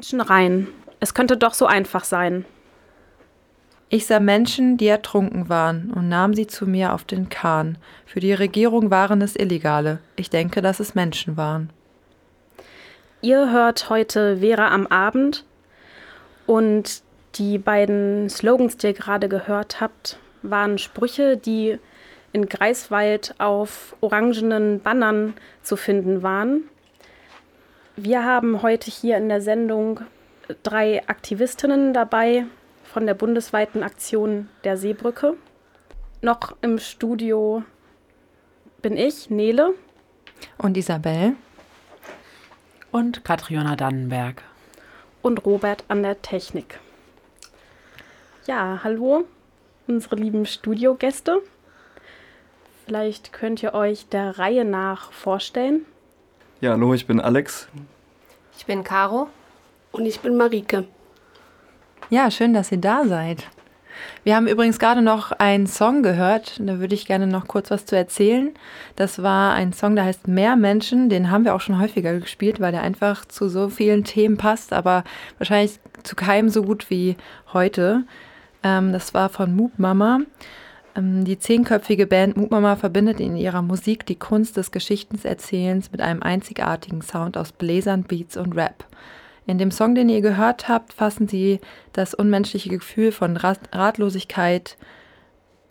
Menschen rein. Es könnte doch so einfach sein. Ich sah Menschen, die ertrunken waren, und nahm sie zu mir auf den Kahn. Für die Regierung waren es Illegale. Ich denke, dass es Menschen waren. Ihr hört heute Vera am Abend und die beiden Slogans, die ihr gerade gehört habt, waren Sprüche, die in Greifswald auf orangenen Bannern zu finden waren. Wir haben heute hier in der Sendung drei Aktivistinnen dabei von der bundesweiten Aktion der Seebrücke. Noch im Studio bin ich, Nele. Und Isabel? Und Katriona Dannenberg. Und Robert an der Technik. Ja, hallo, unsere lieben Studiogäste. Vielleicht könnt ihr euch der Reihe nach vorstellen. Ja, hallo, ich bin Alex. Ich bin Caro. Und ich bin Marike. Ja, schön, dass ihr da seid. Wir haben übrigens gerade noch einen Song gehört, da würde ich gerne noch kurz was zu erzählen. Das war ein Song, der heißt Mehr Menschen, den haben wir auch schon häufiger gespielt, weil der einfach zu so vielen Themen passt, aber wahrscheinlich zu keinem so gut wie heute. Ähm, das war von Moop Mama. Ähm, die zehnköpfige Band Moop Mama verbindet in ihrer Musik die Kunst des Geschichtenerzählens mit einem einzigartigen Sound aus Bläsern, Beats und Rap. In dem Song, den ihr gehört habt, fassen sie das unmenschliche Gefühl von Ratlosigkeit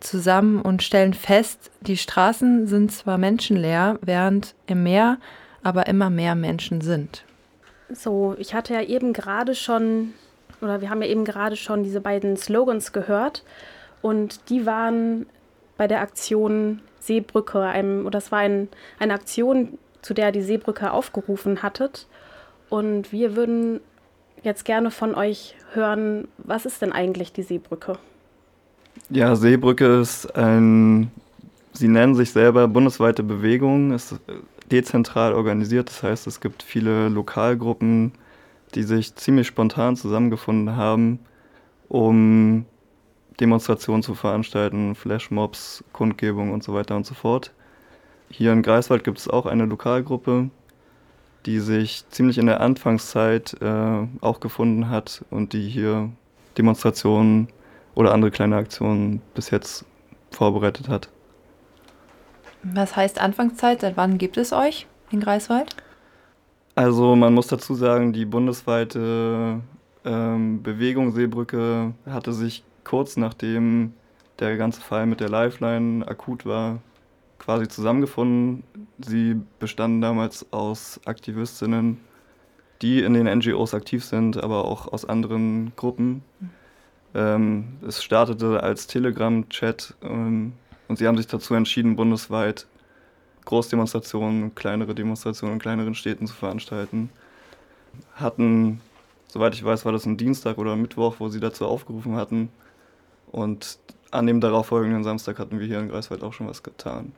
zusammen und stellen fest, die Straßen sind zwar menschenleer, während im Meer aber immer mehr Menschen sind. So, ich hatte ja eben gerade schon, oder wir haben ja eben gerade schon diese beiden Slogans gehört und die waren bei der Aktion Seebrücke, einem, oder das war ein, eine Aktion, zu der die Seebrücke aufgerufen hattet. Und wir würden jetzt gerne von euch hören, was ist denn eigentlich die Seebrücke? Ja, Seebrücke ist ein, sie nennen sich selber bundesweite Bewegung, ist dezentral organisiert, das heißt, es gibt viele Lokalgruppen, die sich ziemlich spontan zusammengefunden haben, um Demonstrationen zu veranstalten, Flashmobs, Kundgebungen und so weiter und so fort. Hier in Greifswald gibt es auch eine Lokalgruppe, die sich ziemlich in der Anfangszeit äh, auch gefunden hat und die hier Demonstrationen oder andere kleine Aktionen bis jetzt vorbereitet hat. Was heißt Anfangszeit? Seit wann gibt es euch in Greifswald? Also man muss dazu sagen, die bundesweite ähm, Bewegung Seebrücke hatte sich kurz nachdem der ganze Fall mit der Lifeline akut war, quasi zusammengefunden. Sie bestanden damals aus Aktivistinnen, die in den NGOs aktiv sind, aber auch aus anderen Gruppen. Ähm, es startete als Telegram-Chat ähm, und sie haben sich dazu entschieden, bundesweit Großdemonstrationen, kleinere Demonstrationen in kleineren Städten zu veranstalten. Hatten, soweit ich weiß, war das ein Dienstag oder Mittwoch, wo sie dazu aufgerufen hatten. Und an dem darauffolgenden Samstag hatten wir hier in Greifswald auch schon was getan.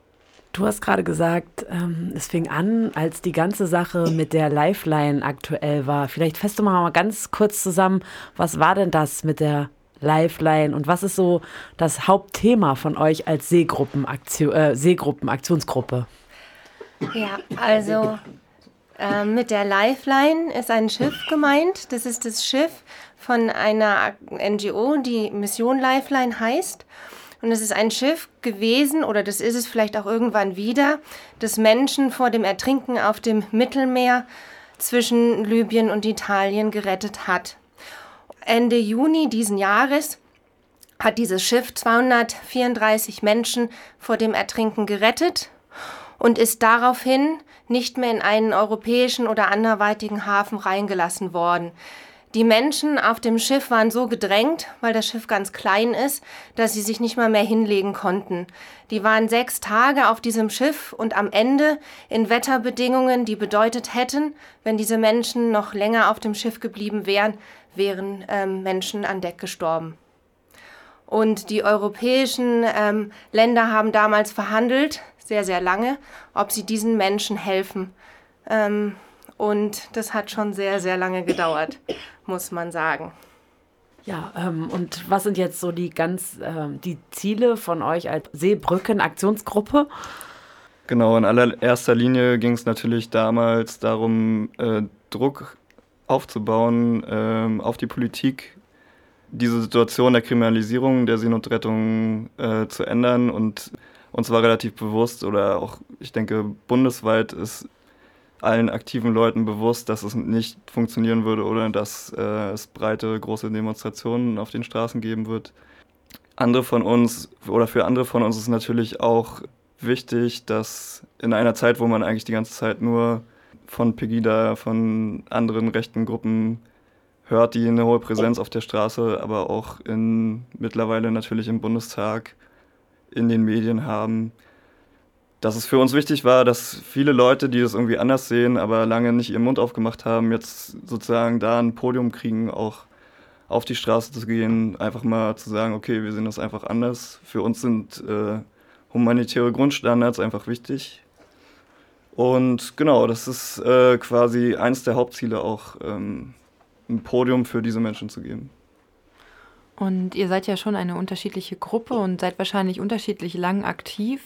Du hast gerade gesagt, ähm, es fing an, als die ganze Sache mit der Lifeline aktuell war. Vielleicht fasst du mal ganz kurz zusammen, was war denn das mit der Lifeline und was ist so das Hauptthema von euch als Seegruppenaktion, äh, Seegruppenaktionsgruppe? Ja, also äh, mit der Lifeline ist ein Schiff gemeint. Das ist das Schiff von einer NGO, die Mission Lifeline heißt. Und es ist ein Schiff gewesen, oder das ist es vielleicht auch irgendwann wieder, das Menschen vor dem Ertrinken auf dem Mittelmeer zwischen Libyen und Italien gerettet hat. Ende Juni diesen Jahres hat dieses Schiff 234 Menschen vor dem Ertrinken gerettet und ist daraufhin nicht mehr in einen europäischen oder anderweitigen Hafen reingelassen worden. Die Menschen auf dem Schiff waren so gedrängt, weil das Schiff ganz klein ist, dass sie sich nicht mal mehr hinlegen konnten. Die waren sechs Tage auf diesem Schiff und am Ende in Wetterbedingungen, die bedeutet hätten, wenn diese Menschen noch länger auf dem Schiff geblieben wären, wären ähm, Menschen an Deck gestorben. Und die europäischen ähm, Länder haben damals verhandelt, sehr, sehr lange, ob sie diesen Menschen helfen. Ähm, und das hat schon sehr, sehr lange gedauert, muss man sagen. Ja, ähm, und was sind jetzt so die ganz ähm, die Ziele von euch als Seebrücken-Aktionsgruppe? Genau, in allererster Linie ging es natürlich damals darum, äh, Druck aufzubauen äh, auf die Politik, diese Situation der Kriminalisierung der Seenotrettung äh, zu ändern. Und uns war relativ bewusst, oder auch, ich denke, bundesweit ist allen aktiven Leuten bewusst, dass es nicht funktionieren würde oder dass äh, es breite, große Demonstrationen auf den Straßen geben wird. Andere von uns oder für andere von uns ist natürlich auch wichtig, dass in einer Zeit, wo man eigentlich die ganze Zeit nur von Pegida, von anderen rechten Gruppen hört, die eine hohe Präsenz auf der Straße, aber auch in, mittlerweile natürlich im Bundestag, in den Medien haben, dass es für uns wichtig war, dass viele Leute, die das irgendwie anders sehen, aber lange nicht ihren Mund aufgemacht haben, jetzt sozusagen da ein Podium kriegen, auch auf die Straße zu gehen, einfach mal zu sagen, okay, wir sehen das einfach anders. Für uns sind äh, humanitäre Grundstandards einfach wichtig. Und genau, das ist äh, quasi eines der Hauptziele auch, ähm, ein Podium für diese Menschen zu geben. Und ihr seid ja schon eine unterschiedliche Gruppe und seid wahrscheinlich unterschiedlich lang aktiv.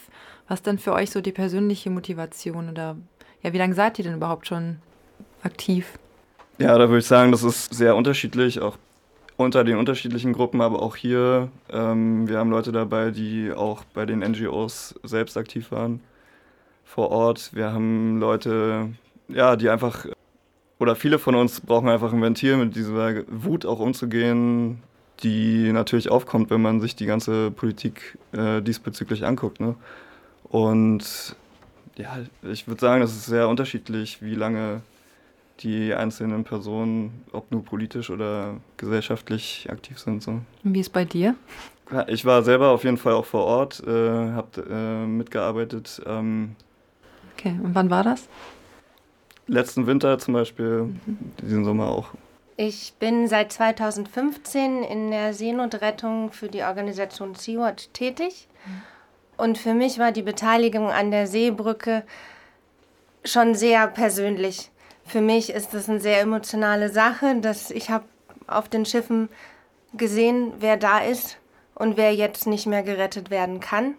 Was denn für euch so die persönliche Motivation oder ja, wie lange seid ihr denn überhaupt schon aktiv? Ja, da würde ich sagen, das ist sehr unterschiedlich, auch unter den unterschiedlichen Gruppen, aber auch hier. Ähm, wir haben Leute dabei, die auch bei den NGOs selbst aktiv waren vor Ort. Wir haben Leute, ja, die einfach, oder viele von uns brauchen einfach ein Ventil, mit dieser Wut auch umzugehen, die natürlich aufkommt, wenn man sich die ganze Politik äh, diesbezüglich anguckt. Ne? Und ja, ich würde sagen, das ist sehr unterschiedlich, wie lange die einzelnen Personen, ob nur politisch oder gesellschaftlich aktiv sind. So. Wie ist bei dir? Ich war selber auf jeden Fall auch vor Ort, äh, habe äh, mitgearbeitet. Ähm, okay, und wann war das? Letzten Winter zum Beispiel, mhm. diesen Sommer auch. Ich bin seit 2015 in der Seenotrettung für die Organisation Sea-Watch tätig. Mhm. Und für mich war die Beteiligung an der Seebrücke schon sehr persönlich. Für mich ist das eine sehr emotionale Sache, dass ich habe auf den Schiffen gesehen, wer da ist und wer jetzt nicht mehr gerettet werden kann.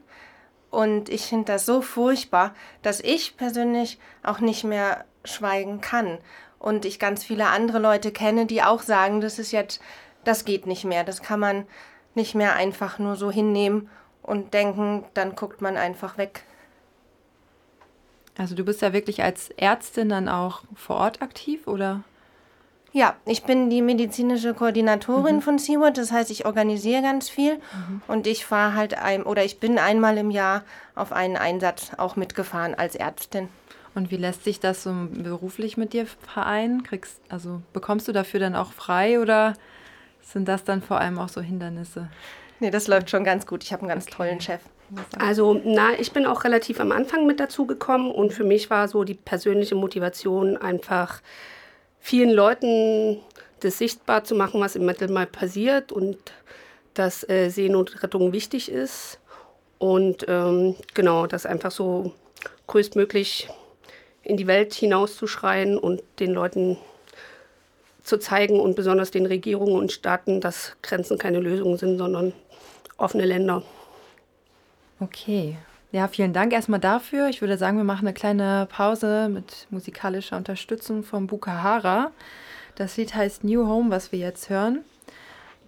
Und ich finde das so furchtbar, dass ich persönlich auch nicht mehr schweigen kann. Und ich ganz viele andere Leute kenne, die auch sagen, das ist jetzt, das geht nicht mehr. Das kann man nicht mehr einfach nur so hinnehmen und denken, dann guckt man einfach weg. Also du bist ja wirklich als Ärztin dann auch vor Ort aktiv, oder? Ja, ich bin die medizinische Koordinatorin mhm. von Seaward, das heißt, ich organisiere ganz viel mhm. und ich fahre halt ein oder ich bin einmal im Jahr auf einen Einsatz auch mitgefahren als Ärztin. Und wie lässt sich das so beruflich mit dir vereinen? Kriegst, also bekommst du dafür dann auch frei oder sind das dann vor allem auch so Hindernisse? Nee, das läuft schon ganz gut. Ich habe einen ganz okay. tollen Chef. Also, na, ich bin auch relativ am Anfang mit dazu gekommen und für mich war so die persönliche Motivation einfach vielen Leuten das sichtbar zu machen, was im Mittelmeer passiert und dass äh, Seenotrettung wichtig ist und ähm, genau, das einfach so größtmöglich in die Welt hinauszuschreien und den Leuten zu zeigen und besonders den Regierungen und Staaten, dass Grenzen keine Lösung sind, sondern offene Länder. Okay. Ja, vielen Dank erstmal dafür. Ich würde sagen, wir machen eine kleine Pause mit musikalischer Unterstützung von Bukahara. Das Lied heißt New Home, was wir jetzt hören.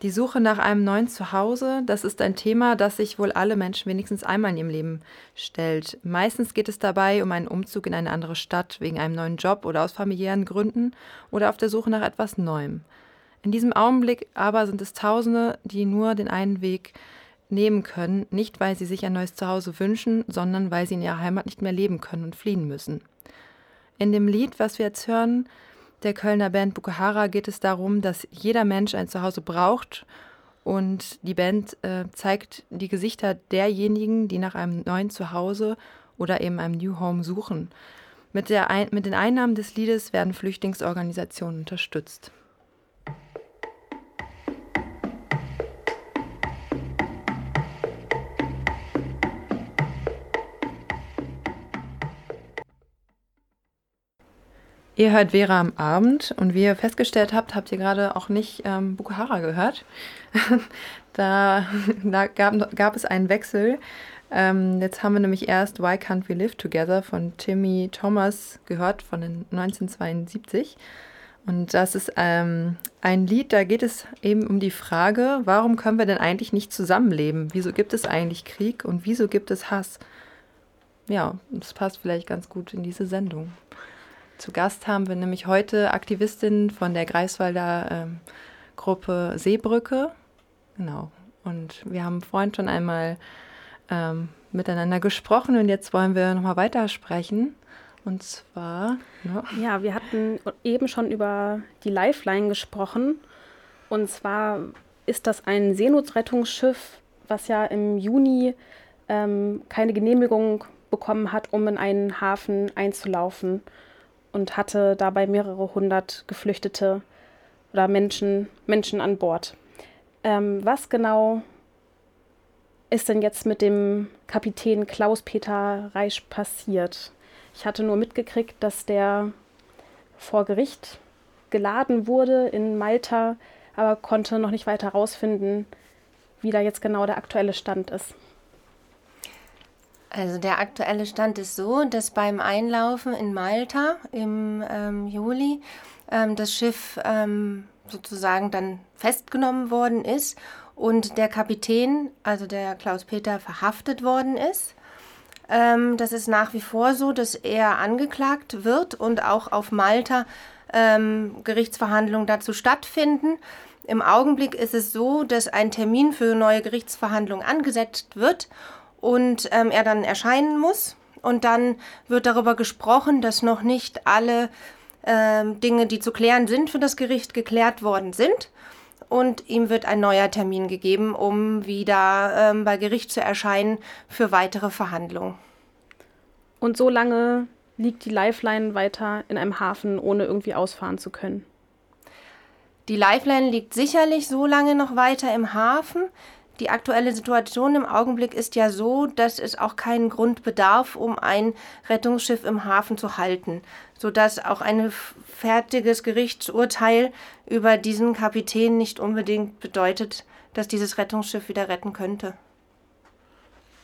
Die Suche nach einem neuen Zuhause, das ist ein Thema, das sich wohl alle Menschen wenigstens einmal in ihrem Leben stellt. Meistens geht es dabei um einen Umzug in eine andere Stadt, wegen einem neuen Job oder aus familiären Gründen oder auf der Suche nach etwas Neuem. In diesem Augenblick aber sind es Tausende, die nur den einen Weg nehmen können, nicht weil sie sich ein neues Zuhause wünschen, sondern weil sie in ihrer Heimat nicht mehr leben können und fliehen müssen. In dem Lied, was wir jetzt hören, der Kölner Band Bukuhara geht es darum, dass jeder Mensch ein Zuhause braucht und die Band äh, zeigt die Gesichter derjenigen, die nach einem neuen Zuhause oder eben einem New Home suchen. Mit, der mit den Einnahmen des Liedes werden Flüchtlingsorganisationen unterstützt. Ihr hört Vera am Abend und wie ihr festgestellt habt, habt ihr gerade auch nicht ähm, Bukuhara gehört. da da gab, gab es einen Wechsel. Ähm, jetzt haben wir nämlich erst Why Can't We Live Together von Timmy Thomas gehört von den 1972. Und das ist ähm, ein Lied, da geht es eben um die Frage, warum können wir denn eigentlich nicht zusammenleben? Wieso gibt es eigentlich Krieg und wieso gibt es Hass? Ja, das passt vielleicht ganz gut in diese Sendung. Zu Gast haben wir nämlich heute Aktivistinnen von der Greifswalder ähm, Gruppe Seebrücke. Genau. Und wir haben vorhin schon einmal ähm, miteinander gesprochen und jetzt wollen wir nochmal weitersprechen. Und zwar. Ja. ja, wir hatten eben schon über die Lifeline gesprochen. Und zwar ist das ein Seenotrettungsschiff, was ja im Juni ähm, keine Genehmigung bekommen hat, um in einen Hafen einzulaufen und hatte dabei mehrere hundert Geflüchtete oder Menschen, Menschen an Bord. Ähm, was genau ist denn jetzt mit dem Kapitän Klaus-Peter Reisch passiert? Ich hatte nur mitgekriegt, dass der vor Gericht geladen wurde in Malta, aber konnte noch nicht weiter herausfinden, wie da jetzt genau der aktuelle Stand ist. Also der aktuelle Stand ist so, dass beim Einlaufen in Malta im ähm, Juli ähm, das Schiff ähm, sozusagen dann festgenommen worden ist und der Kapitän, also der Klaus-Peter, verhaftet worden ist. Ähm, das ist nach wie vor so, dass er angeklagt wird und auch auf Malta ähm, Gerichtsverhandlungen dazu stattfinden. Im Augenblick ist es so, dass ein Termin für neue Gerichtsverhandlungen angesetzt wird und ähm, er dann erscheinen muss. Und dann wird darüber gesprochen, dass noch nicht alle ähm, Dinge, die zu klären sind, für das Gericht geklärt worden sind. Und ihm wird ein neuer Termin gegeben, um wieder ähm, bei Gericht zu erscheinen für weitere Verhandlungen. Und so lange liegt die Lifeline weiter in einem Hafen, ohne irgendwie ausfahren zu können? Die Lifeline liegt sicherlich so lange noch weiter im Hafen, die aktuelle Situation im Augenblick ist ja so, dass es auch keinen Grund bedarf, um ein Rettungsschiff im Hafen zu halten, sodass auch ein fertiges Gerichtsurteil über diesen Kapitän nicht unbedingt bedeutet, dass dieses Rettungsschiff wieder retten könnte.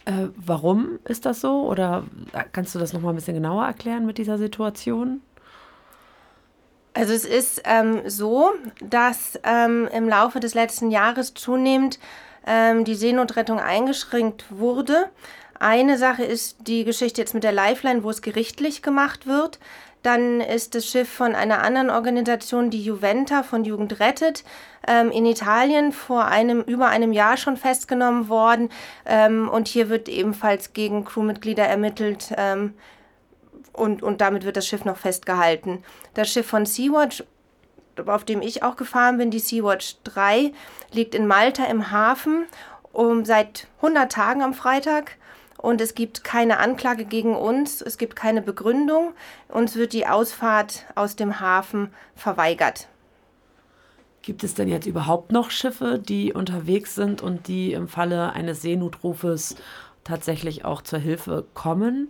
Äh, warum ist das so? Oder kannst du das noch mal ein bisschen genauer erklären mit dieser Situation? Also es ist ähm, so, dass ähm, im Laufe des letzten Jahres zunehmend ähm, die Seenotrettung eingeschränkt wurde. Eine Sache ist die Geschichte jetzt mit der Lifeline, wo es gerichtlich gemacht wird. Dann ist das Schiff von einer anderen Organisation, die Juventa von Jugend rettet, ähm, in Italien vor einem über einem Jahr schon festgenommen worden. Ähm, und hier wird ebenfalls gegen Crewmitglieder ermittelt. Ähm, und, und damit wird das Schiff noch festgehalten. Das Schiff von Sea-Watch auf dem ich auch gefahren bin, die Sea-Watch 3, liegt in Malta im Hafen um, seit 100 Tagen am Freitag. Und es gibt keine Anklage gegen uns, es gibt keine Begründung. Uns wird die Ausfahrt aus dem Hafen verweigert. Gibt es denn jetzt überhaupt noch Schiffe, die unterwegs sind und die im Falle eines Seenotrufes tatsächlich auch zur Hilfe kommen?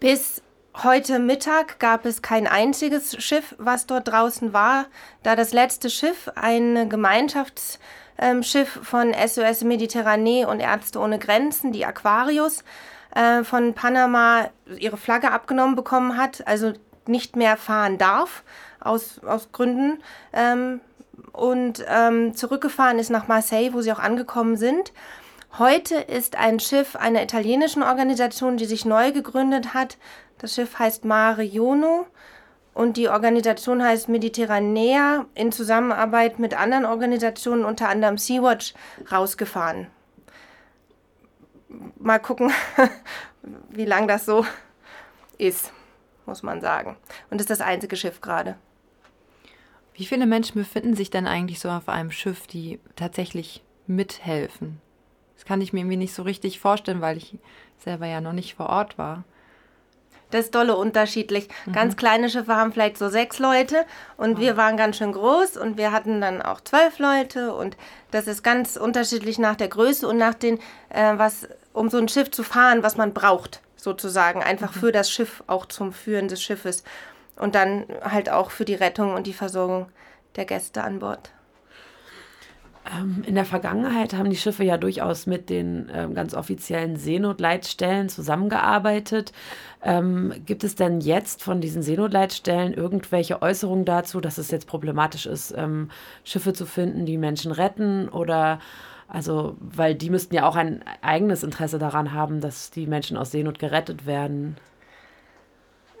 Bis Heute Mittag gab es kein einziges Schiff, was dort draußen war, da das letzte Schiff, ein Gemeinschaftsschiff von SOS Mediterranee und Ärzte ohne Grenzen, die Aquarius, äh, von Panama ihre Flagge abgenommen bekommen hat, also nicht mehr fahren darf, aus, aus Gründen. Ähm, und ähm, zurückgefahren ist nach Marseille, wo sie auch angekommen sind. Heute ist ein Schiff einer italienischen Organisation, die sich neu gegründet hat, das Schiff heißt Mare Jono und die Organisation heißt Mediterranea in Zusammenarbeit mit anderen Organisationen, unter anderem Sea-Watch, rausgefahren. Mal gucken, wie lang das so ist. muss man sagen. Und das ist das einzige Schiff gerade. Wie viele Menschen befinden sich denn eigentlich so auf einem Schiff, die tatsächlich mithelfen? Das kann ich mir irgendwie nicht so richtig vorstellen, weil ich selber ja noch nicht vor Ort war. Das ist dolle unterschiedlich. Mhm. Ganz kleine Schiffe haben vielleicht so sechs Leute und oh. wir waren ganz schön groß und wir hatten dann auch zwölf Leute und das ist ganz unterschiedlich nach der Größe und nach den, äh, was, um so ein Schiff zu fahren, was man braucht, sozusagen. Einfach mhm. für das Schiff, auch zum Führen des Schiffes und dann halt auch für die Rettung und die Versorgung der Gäste an Bord. Ähm, in der Vergangenheit haben die Schiffe ja durchaus mit den ähm, ganz offiziellen Seenotleitstellen zusammengearbeitet. Ähm, gibt es denn jetzt von diesen Seenotleitstellen irgendwelche Äußerungen dazu, dass es jetzt problematisch ist, ähm, Schiffe zu finden, die Menschen retten? Oder also, weil die müssten ja auch ein eigenes Interesse daran haben, dass die Menschen aus Seenot gerettet werden.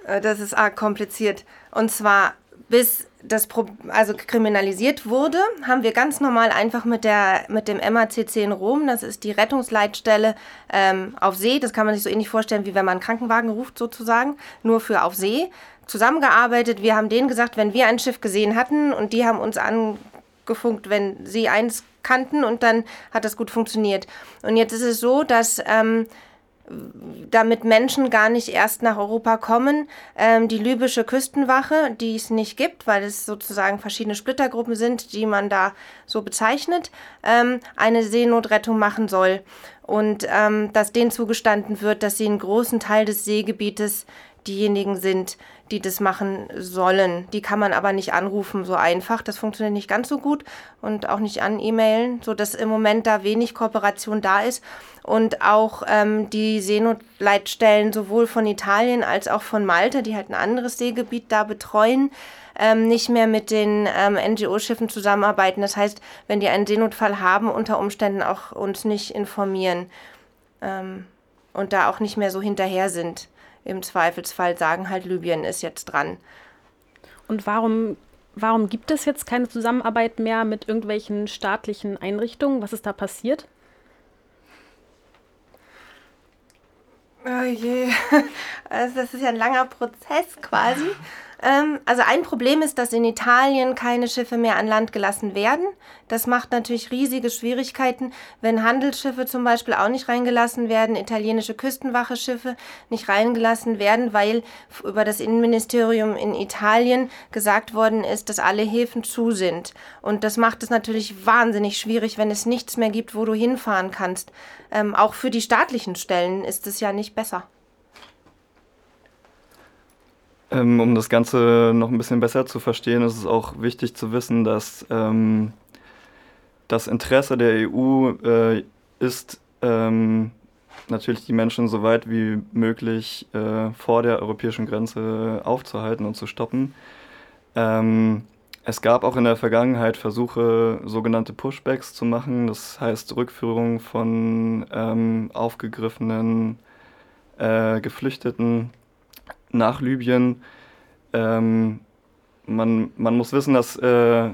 Äh, das ist arg kompliziert. Und zwar bis das Pro also kriminalisiert wurde, haben wir ganz normal einfach mit, der, mit dem MACC in Rom, das ist die Rettungsleitstelle ähm, auf See, das kann man sich so ähnlich vorstellen, wie wenn man einen Krankenwagen ruft sozusagen, nur für auf See, zusammengearbeitet. Wir haben denen gesagt, wenn wir ein Schiff gesehen hatten und die haben uns angefunkt, wenn sie eins kannten und dann hat das gut funktioniert. Und jetzt ist es so, dass... Ähm, damit Menschen gar nicht erst nach Europa kommen. Ähm, die libysche Küstenwache, die es nicht gibt, weil es sozusagen verschiedene Splittergruppen sind, die man da so bezeichnet, ähm, eine Seenotrettung machen soll. Und ähm, dass denen zugestanden wird, dass sie einen großen Teil des Seegebietes diejenigen sind, die das machen sollen. Die kann man aber nicht anrufen so einfach. Das funktioniert nicht ganz so gut und auch nicht an E-Mailen, sodass im Moment da wenig Kooperation da ist. Und auch ähm, die Seenotleitstellen sowohl von Italien als auch von Malta, die halt ein anderes Seegebiet da betreuen, ähm, nicht mehr mit den ähm, NGO-Schiffen zusammenarbeiten. Das heißt, wenn die einen Seenotfall haben, unter Umständen auch uns nicht informieren ähm, und da auch nicht mehr so hinterher sind im Zweifelsfall sagen halt, Libyen ist jetzt dran. Und warum, warum gibt es jetzt keine Zusammenarbeit mehr mit irgendwelchen staatlichen Einrichtungen? Was ist da passiert? Oh je, also das ist ja ein langer Prozess quasi. Ähm, also ein Problem ist, dass in Italien keine Schiffe mehr an Land gelassen werden. Das macht natürlich riesige Schwierigkeiten, wenn Handelsschiffe zum Beispiel auch nicht reingelassen werden, italienische Küstenwache-Schiffe nicht reingelassen werden, weil über das Innenministerium in Italien gesagt worden ist, dass alle Häfen zu sind. Und das macht es natürlich wahnsinnig schwierig, wenn es nichts mehr gibt, wo du hinfahren kannst. Ähm, auch für die staatlichen Stellen ist es ja nicht besser. Ähm, um das Ganze noch ein bisschen besser zu verstehen, ist es auch wichtig zu wissen, dass ähm, das Interesse der EU äh, ist, ähm, natürlich die Menschen so weit wie möglich äh, vor der europäischen Grenze aufzuhalten und zu stoppen. Ähm, es gab auch in der Vergangenheit Versuche, sogenannte Pushbacks zu machen, das heißt Rückführung von ähm, aufgegriffenen äh, Geflüchteten nach Libyen. Ähm, man, man muss wissen, dass äh,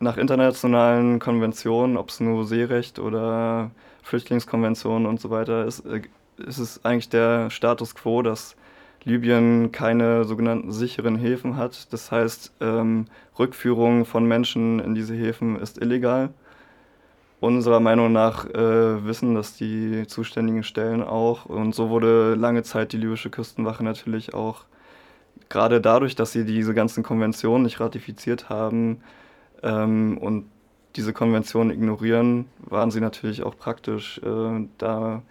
nach internationalen Konventionen, ob es nur Seerecht oder Flüchtlingskonventionen und so weiter ist, äh, ist es eigentlich der Status quo, dass Libyen keine sogenannten sicheren Häfen hat. Das heißt, ähm, Rückführung von Menschen in diese Häfen ist illegal. Unserer Meinung nach äh, wissen das die zuständigen Stellen auch. Und so wurde lange Zeit die libysche Küstenwache natürlich auch, gerade dadurch, dass sie diese ganzen Konventionen nicht ratifiziert haben ähm, und diese Konventionen ignorieren, waren sie natürlich auch praktisch. Äh, da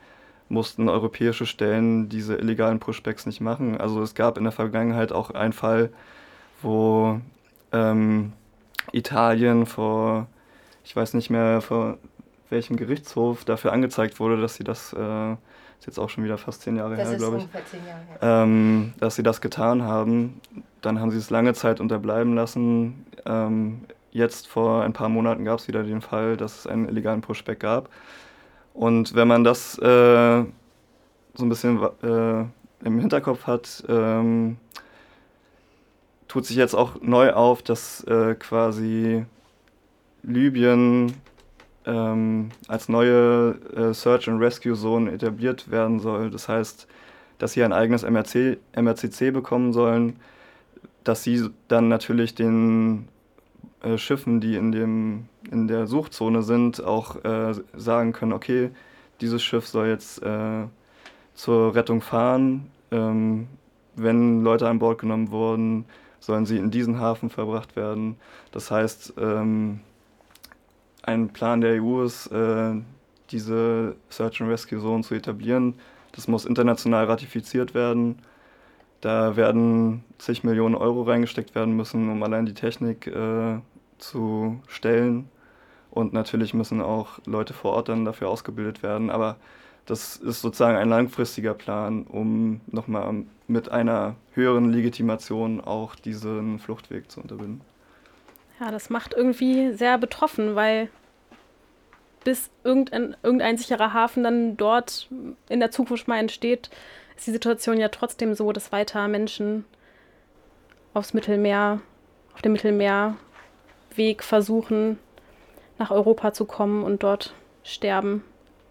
mussten europäische Stellen diese illegalen Pushbacks nicht machen. Also es gab in der Vergangenheit auch einen Fall, wo ähm, Italien vor ich weiß nicht mehr, vor welchem Gerichtshof dafür angezeigt wurde, dass sie das, äh, ist jetzt auch schon wieder fast zehn Jahre das her, glaube ich, ähm, dass sie das getan haben. Dann haben sie es lange Zeit unterbleiben lassen. Ähm, jetzt vor ein paar Monaten gab es wieder den Fall, dass es einen illegalen Pushback gab. Und wenn man das äh, so ein bisschen äh, im Hinterkopf hat, ähm, tut sich jetzt auch neu auf, dass äh, quasi Libyen ähm, als neue äh, Search and Rescue Zone etabliert werden soll. Das heißt, dass sie ein eigenes MRC, MRCC bekommen sollen, dass sie dann natürlich den äh, Schiffen, die in, dem, in der Suchzone sind, auch äh, sagen können, okay, dieses Schiff soll jetzt äh, zur Rettung fahren. Ähm, wenn Leute an Bord genommen wurden, sollen sie in diesen Hafen verbracht werden. Das heißt, ähm, ein Plan der EU ist, äh, diese Search and Rescue Zone zu etablieren. Das muss international ratifiziert werden. Da werden zig Millionen Euro reingesteckt werden müssen, um allein die Technik äh, zu stellen. Und natürlich müssen auch Leute vor Ort dann dafür ausgebildet werden. Aber das ist sozusagen ein langfristiger Plan, um nochmal mit einer höheren Legitimation auch diesen Fluchtweg zu unterbinden. Ja, das macht irgendwie sehr betroffen, weil bis irgendein, irgendein sicherer Hafen dann dort in der Zukunft mal entsteht, ist die Situation ja trotzdem so, dass weiter Menschen aufs Mittelmeer, auf dem Mittelmeerweg versuchen, nach Europa zu kommen und dort sterben,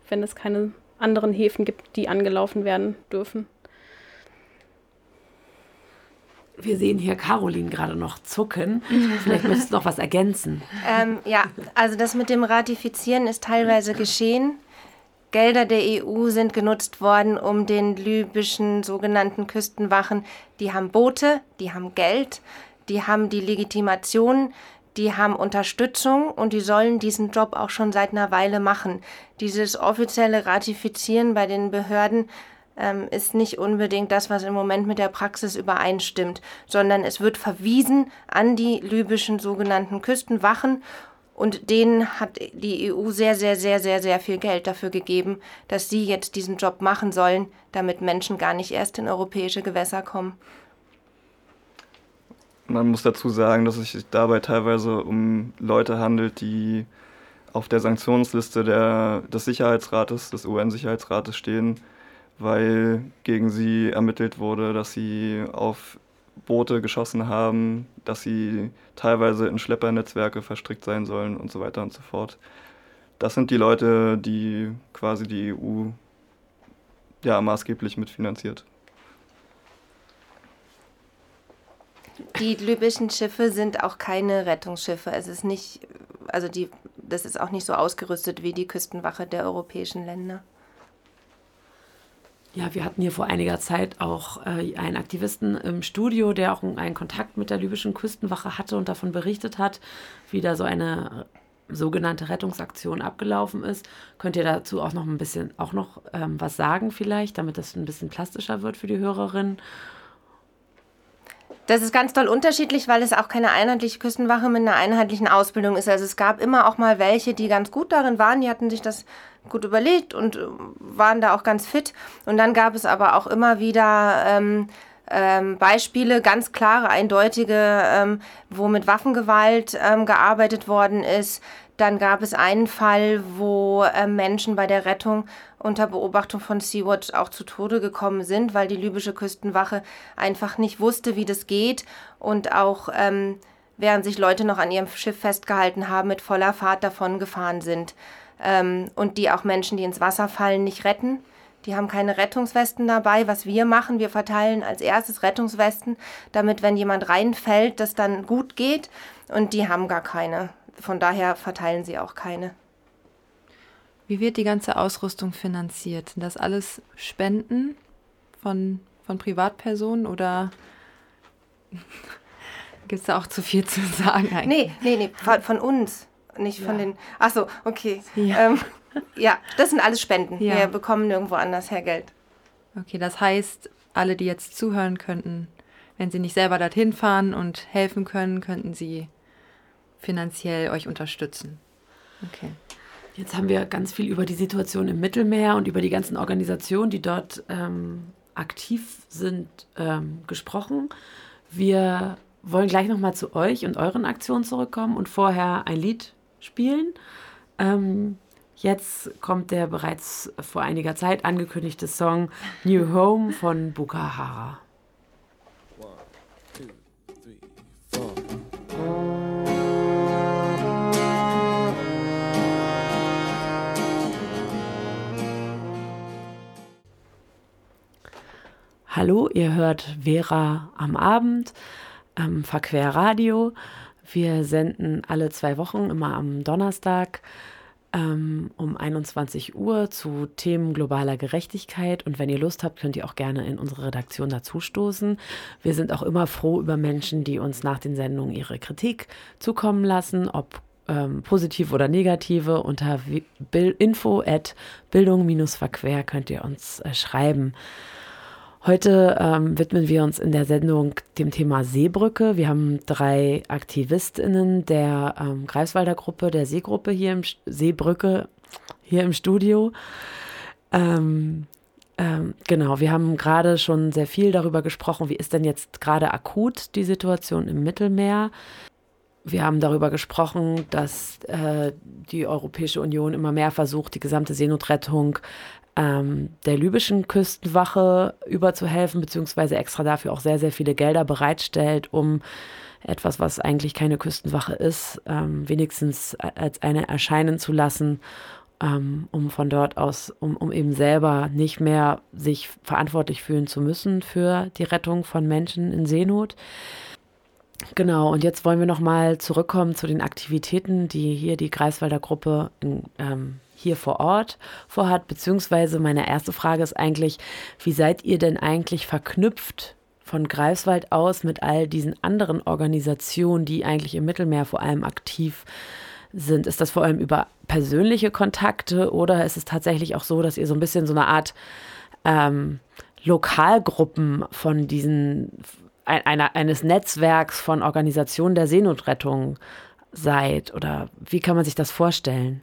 wenn es keine anderen Häfen gibt, die angelaufen werden dürfen. Wir sehen hier Caroline gerade noch zucken. Vielleicht möchtest du noch was ergänzen. Ähm, ja, also das mit dem Ratifizieren ist teilweise geschehen. Gelder der EU sind genutzt worden, um den libyschen sogenannten Küstenwachen, die haben Boote, die haben Geld, die haben die Legitimation, die haben Unterstützung und die sollen diesen Job auch schon seit einer Weile machen. Dieses offizielle Ratifizieren bei den Behörden ähm, ist nicht unbedingt das, was im Moment mit der Praxis übereinstimmt, sondern es wird verwiesen an die libyschen sogenannten Küstenwachen und denen hat die EU sehr, sehr, sehr, sehr, sehr viel Geld dafür gegeben, dass sie jetzt diesen Job machen sollen, damit Menschen gar nicht erst in europäische Gewässer kommen. Man muss dazu sagen, dass es sich dabei teilweise um Leute handelt, die auf der Sanktionsliste der, des Sicherheitsrates, des UN-Sicherheitsrates stehen, weil gegen sie ermittelt wurde, dass sie auf Boote geschossen haben, dass sie teilweise in Schleppernetzwerke verstrickt sein sollen und so weiter und so fort. Das sind die Leute, die quasi die EU ja maßgeblich mitfinanziert. Die libyschen Schiffe sind auch keine Rettungsschiffe. Es ist nicht, also die, das ist auch nicht so ausgerüstet wie die Küstenwache der europäischen Länder. Ja, wir hatten hier vor einiger Zeit auch äh, einen Aktivisten im Studio, der auch einen Kontakt mit der libyschen Küstenwache hatte und davon berichtet hat, wie da so eine sogenannte Rettungsaktion abgelaufen ist. Könnt ihr dazu auch noch ein bisschen auch noch ähm, was sagen vielleicht, damit das ein bisschen plastischer wird für die Hörerinnen? Das ist ganz doll unterschiedlich, weil es auch keine einheitliche Küstenwache mit einer einheitlichen Ausbildung ist. Also es gab immer auch mal welche, die ganz gut darin waren, die hatten sich das gut überlegt und äh, waren da auch ganz fit. Und dann gab es aber auch immer wieder ähm, ähm, Beispiele, ganz klare, eindeutige, ähm, wo mit Waffengewalt ähm, gearbeitet worden ist. Dann gab es einen Fall, wo äh, Menschen bei der Rettung unter Beobachtung von Sea-Watch auch zu Tode gekommen sind, weil die libysche Küstenwache einfach nicht wusste, wie das geht und auch ähm, während sich Leute noch an ihrem Schiff festgehalten haben, mit voller Fahrt davon gefahren sind. Ähm, und die auch Menschen, die ins Wasser fallen, nicht retten. Die haben keine Rettungswesten dabei. Was wir machen, wir verteilen als erstes Rettungswesten, damit, wenn jemand reinfällt, das dann gut geht. Und die haben gar keine. Von daher verteilen sie auch keine. Wie wird die ganze Ausrüstung finanziert? Sind das alles Spenden von, von Privatpersonen oder gibt es da auch zu viel zu sagen eigentlich? Nee, nee, nee, von, von uns, nicht von Ja. den. Achso, okay. Ja. Ähm, ja, das sind alles Spenden. Ja. Wir bekommen nirgendwo anders her Geld. Okay, das heißt, alle, die jetzt zuhören könnten, wenn sie nicht selber dorthin fahren und helfen können, könnten sie finanziell euch unterstützen. Okay. Jetzt haben wir ganz viel über die Situation im Mittelmeer und über die ganzen Organisationen, die dort ähm, aktiv sind, ähm, gesprochen. Wir wollen gleich nochmal zu euch und euren Aktionen zurückkommen und vorher ein Lied spielen. Ähm, jetzt kommt der bereits vor einiger Zeit angekündigte Song New Home von Bukahara. Hallo, ihr hört Vera am Abend, ähm, Verquer Radio. Wir senden alle zwei Wochen, immer am Donnerstag ähm, um 21 Uhr zu Themen globaler Gerechtigkeit. Und wenn ihr Lust habt, könnt ihr auch gerne in unsere Redaktion dazustoßen. Wir sind auch immer froh über Menschen, die uns nach den Sendungen ihre Kritik zukommen lassen, ob ähm, positiv oder negative. Unter info at bildung-verquer könnt ihr uns äh, schreiben. Heute ähm, widmen wir uns in der Sendung dem Thema Seebrücke. Wir haben drei AktivistInnen der ähm, Greifswalder Gruppe, der Seegruppe hier im Seebrücke hier im Studio. Ähm, ähm, genau, wir haben gerade schon sehr viel darüber gesprochen, wie ist denn jetzt gerade akut die Situation im Mittelmeer. Wir haben darüber gesprochen, dass äh, die Europäische Union immer mehr versucht, die gesamte Seenotrettung ähm, der libyschen Küstenwache überzuhelfen, beziehungsweise extra dafür auch sehr, sehr viele Gelder bereitstellt, um etwas, was eigentlich keine Küstenwache ist, ähm, wenigstens als eine erscheinen zu lassen, ähm, um von dort aus, um, um eben selber nicht mehr sich verantwortlich fühlen zu müssen für die Rettung von Menschen in Seenot. Genau, und jetzt wollen wir nochmal zurückkommen zu den Aktivitäten, die hier die Greifswalder Gruppe in, ähm, hier vor Ort vorhat, beziehungsweise meine erste Frage ist eigentlich, wie seid ihr denn eigentlich verknüpft von Greifswald aus mit all diesen anderen Organisationen, die eigentlich im Mittelmeer vor allem aktiv sind? Ist das vor allem über persönliche Kontakte oder ist es tatsächlich auch so, dass ihr so ein bisschen so eine Art ähm, Lokalgruppen von diesen, einer, eines Netzwerks von Organisationen der Seenotrettung seid? Oder wie kann man sich das vorstellen?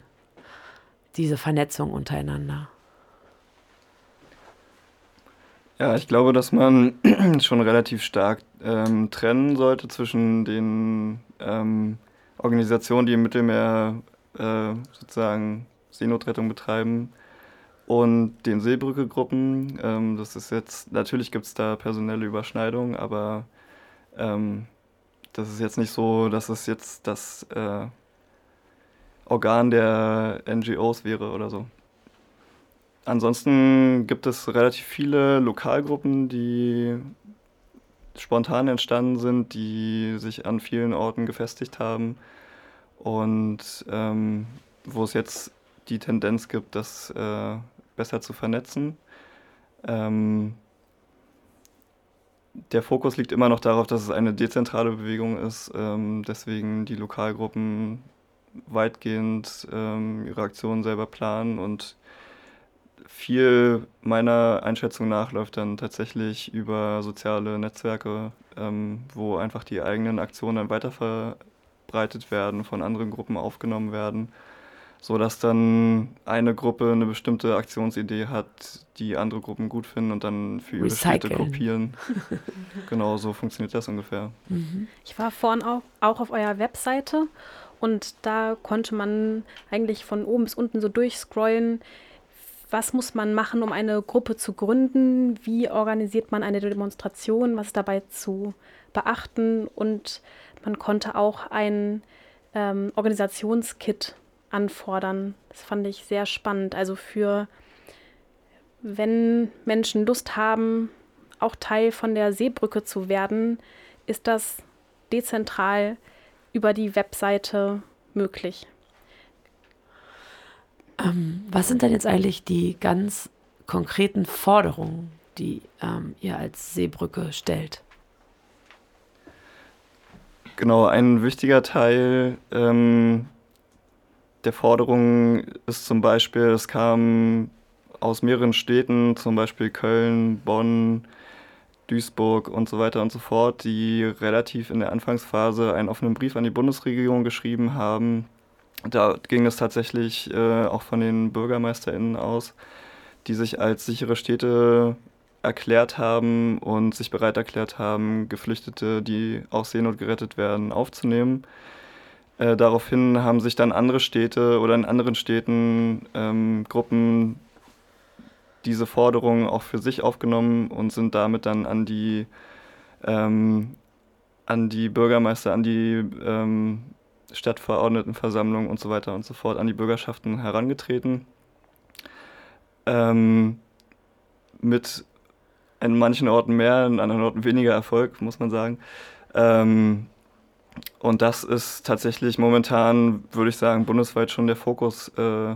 diese Vernetzung untereinander? Ja, ich glaube, dass man schon relativ stark ähm, trennen sollte zwischen den ähm, Organisationen, die im Mittelmeer äh, sozusagen Seenotrettung betreiben und den Seebrücke-Gruppen. Ähm, das ist jetzt, natürlich gibt es da personelle Überschneidungen, aber ähm, das ist jetzt nicht so, dass es jetzt das äh, Organ der NGOs wäre oder so. Ansonsten gibt es relativ viele Lokalgruppen, die spontan entstanden sind, die sich an vielen Orten gefestigt haben und ähm, wo es jetzt die Tendenz gibt, das äh, besser zu vernetzen. Ähm, der Fokus liegt immer noch darauf, dass es eine dezentrale Bewegung ist, ähm, deswegen die Lokalgruppen weitgehend ähm, ihre Aktionen selber planen und viel meiner Einschätzung nach läuft dann tatsächlich über soziale Netzwerke, ähm, wo einfach die eigenen Aktionen dann weiter verbreitet werden, von anderen Gruppen aufgenommen werden, sodass dann eine Gruppe eine bestimmte Aktionsidee hat, die andere Gruppen gut finden und dann für ihre. Städte kopieren. genau so funktioniert das ungefähr. Mhm. Ich war vorhin auch, auch auf eurer Webseite und da konnte man eigentlich von oben bis unten so durchscrollen, was muss man machen, um eine Gruppe zu gründen, wie organisiert man eine Demonstration, was ist dabei zu beachten und man konnte auch ein ähm, Organisationskit anfordern. Das fand ich sehr spannend. Also für, wenn Menschen Lust haben, auch Teil von der Seebrücke zu werden, ist das dezentral über die Webseite möglich. Ähm, was sind denn jetzt eigentlich die ganz konkreten Forderungen, die ähm, ihr als Seebrücke stellt? Genau, ein wichtiger Teil ähm, der Forderungen ist zum Beispiel, es kam aus mehreren Städten, zum Beispiel Köln, Bonn, Duisburg und so weiter und so fort, die relativ in der Anfangsphase einen offenen Brief an die Bundesregierung geschrieben haben. Da ging es tatsächlich äh, auch von den BürgermeisterInnen aus, die sich als sichere Städte erklärt haben und sich bereit erklärt haben, Geflüchtete, die aus Seenot gerettet werden, aufzunehmen. Äh, daraufhin haben sich dann andere Städte oder in anderen Städten ähm, Gruppen diese Forderungen auch für sich aufgenommen und sind damit dann an die, ähm, an die Bürgermeister, an die ähm, Stadtverordnetenversammlung und so weiter und so fort, an die Bürgerschaften herangetreten. Ähm, mit an manchen Orten mehr, an anderen Orten weniger Erfolg, muss man sagen. Ähm, und das ist tatsächlich momentan, würde ich sagen, bundesweit schon der Fokus, äh,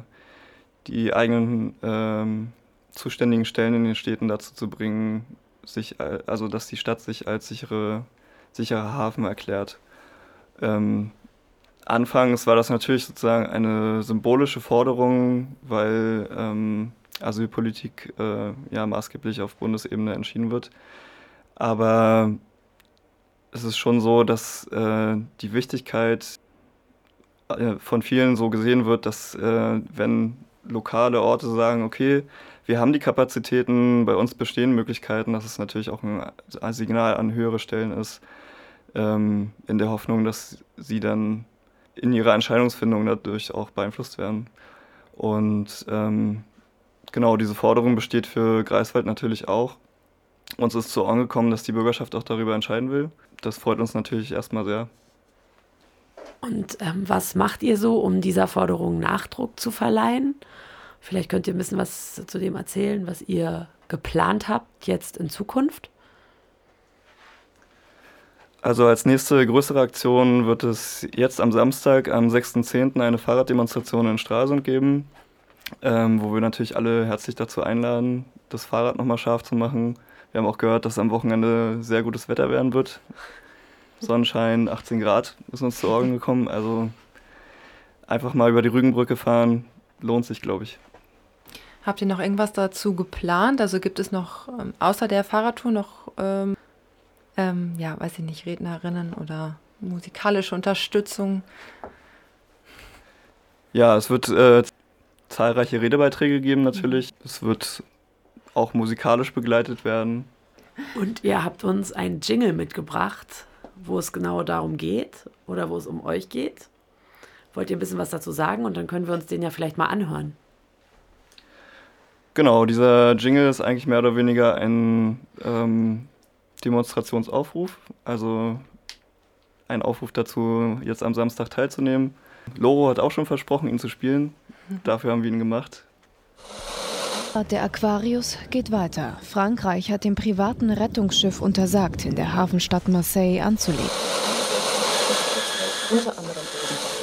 die eigenen ähm, zuständigen Stellen in den Städten dazu zu bringen, sich, also dass die Stadt sich als sichere, sicherer Hafen erklärt. Ähm, anfangs war das natürlich sozusagen eine symbolische Forderung, weil ähm, Asylpolitik äh, ja maßgeblich auf Bundesebene entschieden wird. Aber es ist schon so, dass äh, die Wichtigkeit äh, von vielen so gesehen wird, dass äh, wenn lokale Orte sagen, okay, wir haben die Kapazitäten, bei uns bestehen Möglichkeiten, dass es natürlich auch ein, Signal an höhere Stellen ist, ähm, in der Hoffnung, dass sie dann in ihrer Entscheidungsfindung dadurch auch beeinflusst werden. Und ähm, genau, diese Forderung besteht für Greifswald natürlich auch. Uns ist zu Ohren gekommen, dass die Bürgerschaft auch darüber entscheiden will. Das freut uns natürlich erstmal sehr. Und ähm, was macht ihr so, um dieser Forderung Nachdruck zu verleihen? Vielleicht könnt ihr ein bisschen was zu dem erzählen, was ihr geplant habt jetzt in Zukunft. Also als nächste größere Aktion wird es jetzt am Samstag, am 6.10. eine Fahrraddemonstration in Stralsund geben, ähm, wo wir natürlich alle herzlich dazu einladen, das Fahrrad nochmal scharf zu machen. Wir haben auch gehört, dass am Wochenende sehr gutes Wetter werden wird. Sonnenschein, 18 Grad ist uns zu Ohren gekommen. Also einfach mal über die Rügenbrücke fahren, lohnt sich, glaube ich. Habt ihr noch irgendwas dazu geplant? Also gibt es noch ähm, außer der Fahrradtour noch, ähm, ähm, ja, weiß ich nicht, Rednerinnen oder musikalische Unterstützung? Ja, es wird äh, zahlreiche Redebeiträge geben natürlich. Es wird auch musikalisch begleitet werden. Und ihr habt uns einen Jingle mitgebracht, wo es genau darum geht oder wo es um euch geht. Wollt ihr ein bisschen was dazu sagen und dann können wir uns den ja vielleicht mal anhören. Genau, dieser Jingle ist eigentlich mehr oder weniger ein ähm, Demonstrationsaufruf, also ein Aufruf dazu, jetzt am Samstag teilzunehmen. Loro hat auch schon versprochen, ihn zu spielen. Dafür haben wir ihn gemacht. Der Aquarius geht weiter. Frankreich hat dem privaten Rettungsschiff untersagt, in der Hafenstadt Marseille anzulegen.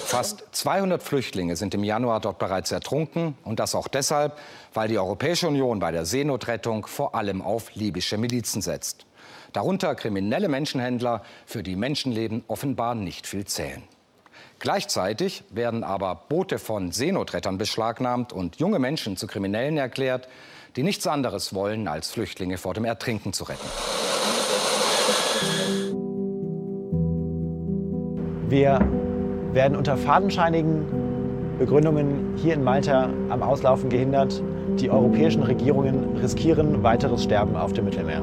Fast 200 Flüchtlinge sind im Januar dort bereits ertrunken und das auch deshalb, weil die Europäische Union bei der Seenotrettung vor allem auf libysche Milizen setzt. Darunter kriminelle Menschenhändler, für die Menschenleben offenbar nicht viel zählen. Gleichzeitig werden aber Boote von Seenotrettern beschlagnahmt und junge Menschen zu Kriminellen erklärt, die nichts anderes wollen, als Flüchtlinge vor dem Ertrinken zu retten. Wir werden unter fadenscheinigen Begründungen hier in Malta am Auslaufen gehindert. Die europäischen Regierungen riskieren weiteres Sterben auf dem Mittelmeer.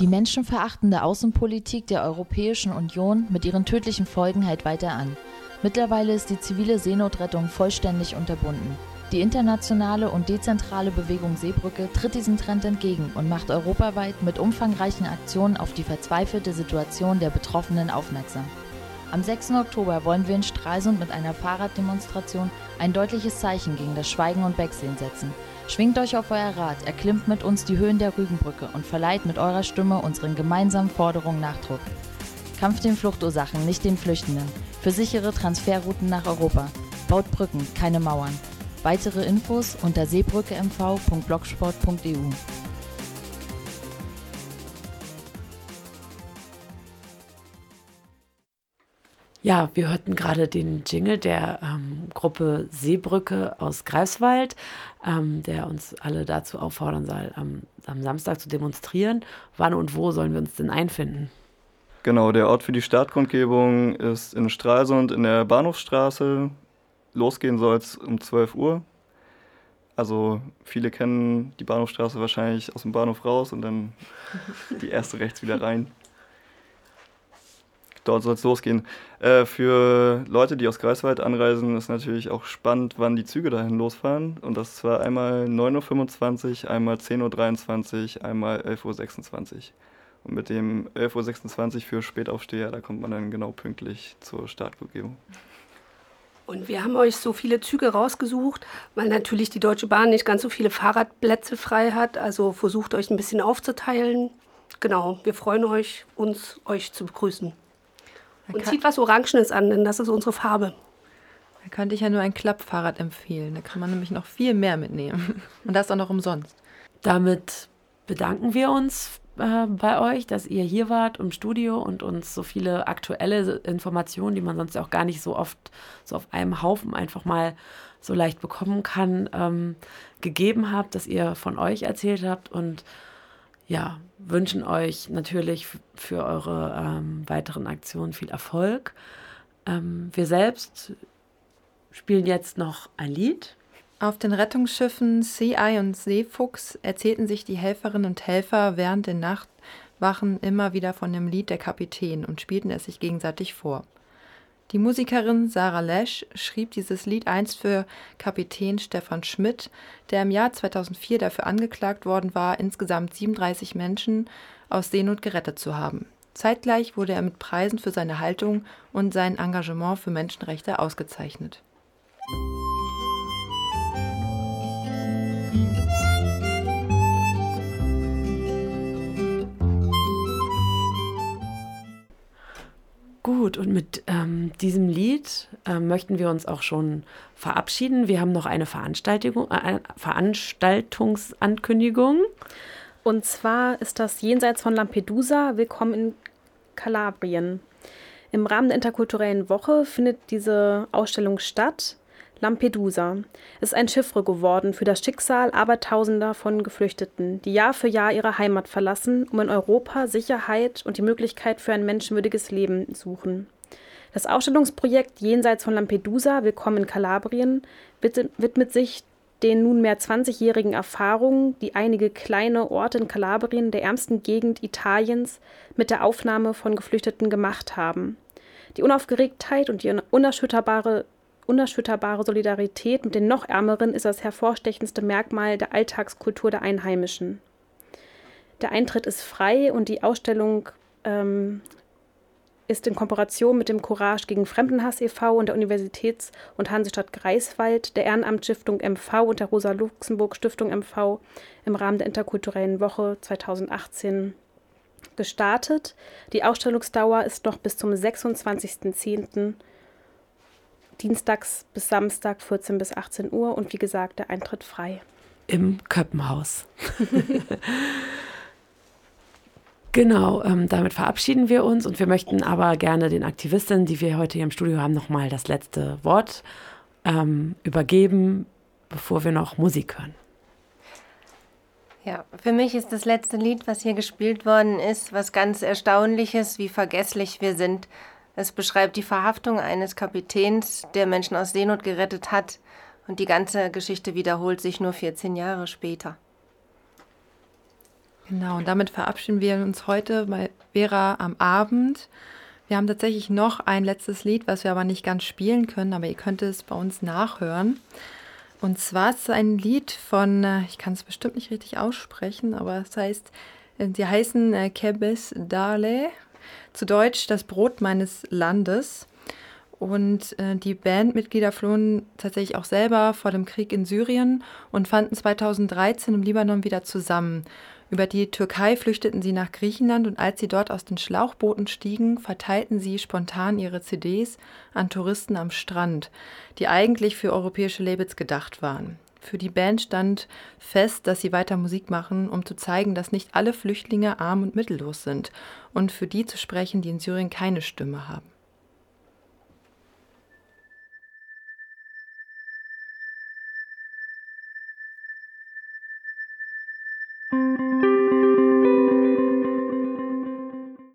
Die menschenverachtende Außenpolitik der Europäischen Union mit ihren tödlichen Folgen hält weiter an. Mittlerweile ist die zivile Seenotrettung vollständig unterbunden. Die internationale und dezentrale Bewegung Seebrücke tritt diesem Trend entgegen und macht europaweit mit umfangreichen Aktionen auf die verzweifelte Situation der Betroffenen aufmerksam. Am 6. Oktober wollen wir in Stralsund mit einer Fahrraddemonstration ein deutliches Zeichen gegen das Schweigen und Wegsehen setzen. Schwingt euch auf euer Rad, erklimmt mit uns die Höhen der Rügenbrücke und verleiht mit eurer Stimme unseren gemeinsamen Forderungen Nachdruck. Kampf den Fluchtursachen, nicht den Flüchtenden. Für sichere Transferrouten nach Europa. Baut Brücken, keine Mauern. Weitere Infos unter seebrückemv.blogsport.eu. Ja, wir hörten gerade den Jingle der ähm, Gruppe Seebrücke aus Greifswald, ähm, der uns alle dazu auffordern soll, am, am Samstag zu demonstrieren. Wann und wo sollen wir uns denn einfinden? Genau, der Ort für die Startkundgebung ist in Stralsund in der Bahnhofsstraße. Losgehen soll es um 12 Uhr. Also viele kennen die Bahnhofstraße wahrscheinlich aus dem Bahnhof raus und dann die erste rechts wieder rein. Dort soll es losgehen. Äh, für Leute, die aus Greifswald anreisen, ist natürlich auch spannend, wann die Züge dahin losfahren. Und das zwar einmal 9.25 Uhr, einmal 10.23 Uhr, einmal 11.26 Uhr. Und mit dem 11.26 Uhr für Spätaufsteher, da kommt man dann genau pünktlich zur Startbegebung. Und wir haben euch so viele Züge rausgesucht, weil natürlich die Deutsche Bahn nicht ganz so viele Fahrradplätze frei hat. Also versucht euch ein bisschen aufzuteilen. Genau, wir freuen euch, uns euch zu begrüßen. Und zieht was Orangenes an, denn das ist unsere Farbe. Da könnte ich ja nur ein Klappfahrrad empfehlen. Da kann man nämlich noch viel mehr mitnehmen. Und das auch noch umsonst. Damit bedanken wir uns äh, bei euch, dass ihr hier wart im Studio und uns so viele aktuelle Informationen, die man sonst auch gar nicht so oft so auf einem Haufen einfach mal so leicht bekommen kann, ähm, gegeben habt, dass ihr von euch erzählt habt und ja, wünschen euch natürlich für eure ähm, weiteren Aktionen viel Erfolg. Ähm, wir selbst spielen jetzt noch ein Lied. Auf den Rettungsschiffen Sea Eye und Seefuchs erzählten sich die Helferinnen und Helfer während den Nachtwachen immer wieder von dem Lied Der Kapitän und spielten es sich gegenseitig vor. Die Musikerin Sarah Lesch schrieb dieses Lied einst für Kapitän Stefan Schmidt, der im Jahr 2004 dafür angeklagt worden war, insgesamt 37 Menschen aus Seenot gerettet zu haben. Zeitgleich wurde er mit Preisen für seine Haltung und sein Engagement für Menschenrechte ausgezeichnet. Gut, und mit ähm, diesem Lied äh, möchten wir uns auch schon verabschieden. Wir haben noch eine Veranstaltung, äh, Veranstaltungsankündigung. Und zwar ist das Jenseits von Lampedusa, Willkommen in Kalabrien. Im Rahmen der interkulturellen Woche findet diese Ausstellung statt. Lampedusa ist ein Chiffre geworden für das Schicksal abertausender von Geflüchteten, die Jahr für Jahr ihre Heimat verlassen, um in Europa Sicherheit und die Möglichkeit für ein menschenwürdiges Leben suchen. Das Ausstellungsprojekt Jenseits von Lampedusa, Willkommen in Kalabrien, widmet sich den nunmehr 20-jährigen Erfahrungen, die einige kleine Orte in Kalabrien, der ärmsten Gegend Italiens, mit der Aufnahme von Geflüchteten gemacht haben. Die Unaufgeregtheit und die unerschütterbare unerschütterbare Solidarität mit den noch Ärmeren ist das hervorstechendste Merkmal der Alltagskultur der Einheimischen. Der Eintritt ist frei und die Ausstellung ähm, ist in Kooperation mit dem Courage gegen Fremdenhass e.V. und der Universitäts- und Hansestadt Greifswald, der Ehrenamtsstiftung MV und der Rosa-Luxemburg-Stiftung MV im Rahmen der Interkulturellen Woche 2018 gestartet. Die Ausstellungsdauer ist noch bis zum 26.10 dienstags bis Samstag 14 bis 18 Uhr und wie gesagt, der Eintritt frei. Im Köppenhaus. genau, ähm, damit verabschieden wir uns und wir möchten aber gerne den Aktivistinnen, die wir heute hier im Studio haben, nochmal das letzte Wort ähm, übergeben, bevor wir noch Musik hören. Ja, für mich ist das letzte Lied, was hier gespielt worden ist, was ganz Erstaunliches, wie vergesslich wir sind es beschreibt die Verhaftung eines Kapitäns, der Menschen aus Seenot gerettet hat. Und die ganze Geschichte wiederholt sich nur 14 Jahre später. Genau, und damit verabschieden wir uns heute bei Vera am Abend. Wir haben tatsächlich noch ein letztes Lied, was wir aber nicht ganz spielen können, aber ihr könnt es bei uns nachhören. Und zwar ist es ein Lied von, äh, ich kann es bestimmt nicht richtig aussprechen, aber es heißt, äh, sie heißen äh, Kebes Dale zu Deutsch Das Brot meines Landes. Und äh, die Bandmitglieder flohen tatsächlich auch selber vor dem Krieg in Syrien und fanden 2013 im Libanon wieder zusammen. Über die Türkei flüchteten sie nach Griechenland und als sie dort aus den Schlauchbooten stiegen, verteilten sie spontan ihre CDs an Touristen am Strand, die eigentlich für europäische Labels gedacht waren. Für die Band stand fest, dass sie weiter Musik machen, um zu zeigen, dass nicht alle Flüchtlinge arm und mittellos sind und für die zu sprechen, die in Syrien keine Stimme haben.